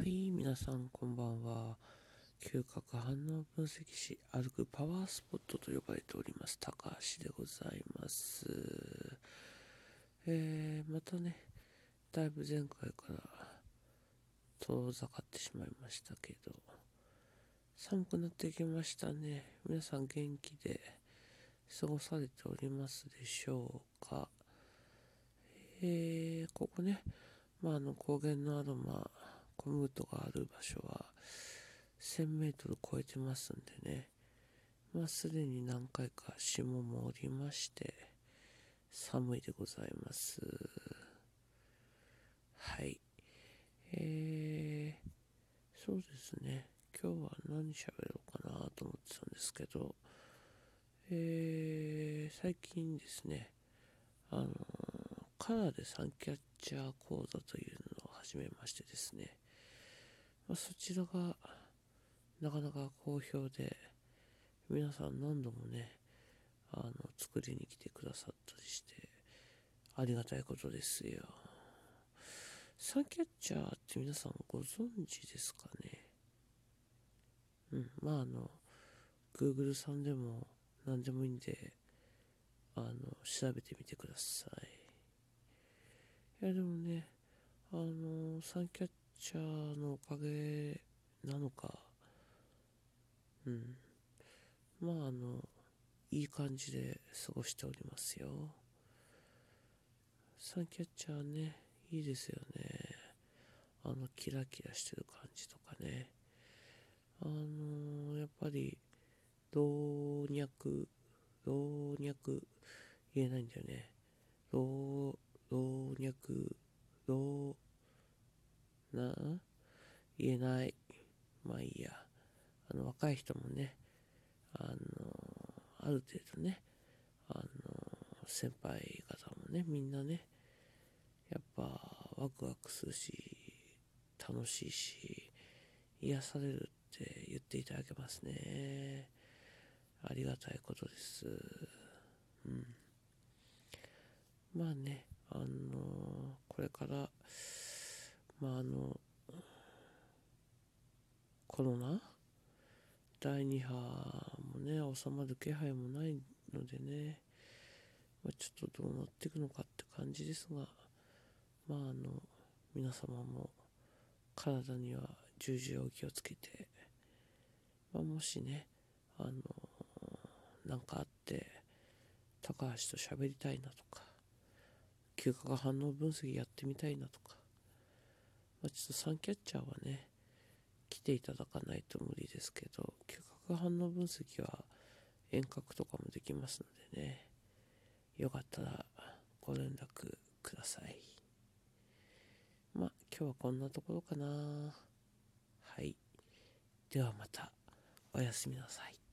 はい、皆さんこんばんは。嗅覚反応分析士、歩くパワースポットと呼ばれております、高橋でございます。えー、またね、だいぶ前回から遠ざかってしまいましたけど、寒くなってきましたね。皆さん元気で過ごされておりますでしょうか？えー、ここね、まあ、あの高原のアロマ、コムートがある場所は1000メートル超えてますんでね、まあ、すでに何回か霜も降りまして、寒いでございます。はい。えー、そうですね。今日は何喋ろうかなと思ってたんですけど、えー、最近ですね、あのカラーでサンキャッチャー講座というのを始めましてですね、まあ、そちらがなかなか好評で、皆さん何度もね、あの、作りに来てくださったりして、ありがたいことですよ。サンキャッチャーって皆さんご存知ですかね？うん、まああの、Google さんでも何でもいいんで、あの、調べてみてください。いやでもね、あの、サンキャッチャーのおかげなのか、うん。まあ、あの、いい感じで過ごしておりますよ。サンキャッチャーね、いいですよね。あの、キラキラしてる感じとかね。あのー、やっぱり、老若、老若、言えないんだよね。老、老若、老、な言えない。まあいいや。あの、若い人もね、あの、ある程度ね、あの、先輩方もね、みんなね、やっぱワクワクするし、楽しいし、癒されるって言っていただけますね。ありがたいことです。うん。まあね、あのこれから、まああの、コロナ？第2波もね、収まる気配もないのでね、まあ、ちょっとどうなっていくのかって感じですが、まああの、皆様も体には十字を気をつけて、まあ、もしね、あの、なんかあって、高橋と喋りたいなとか、嗅覚反応分析やってみたいなとか、まあ、ちょっとサンキャッチャーはね、来ていただかないと無理ですけど、嗅覚反応分析は遠隔とかもできますのでね、よかったらご連絡ください。まあ、今日はこんなところかな。はい。ではまた、おやすみなさい。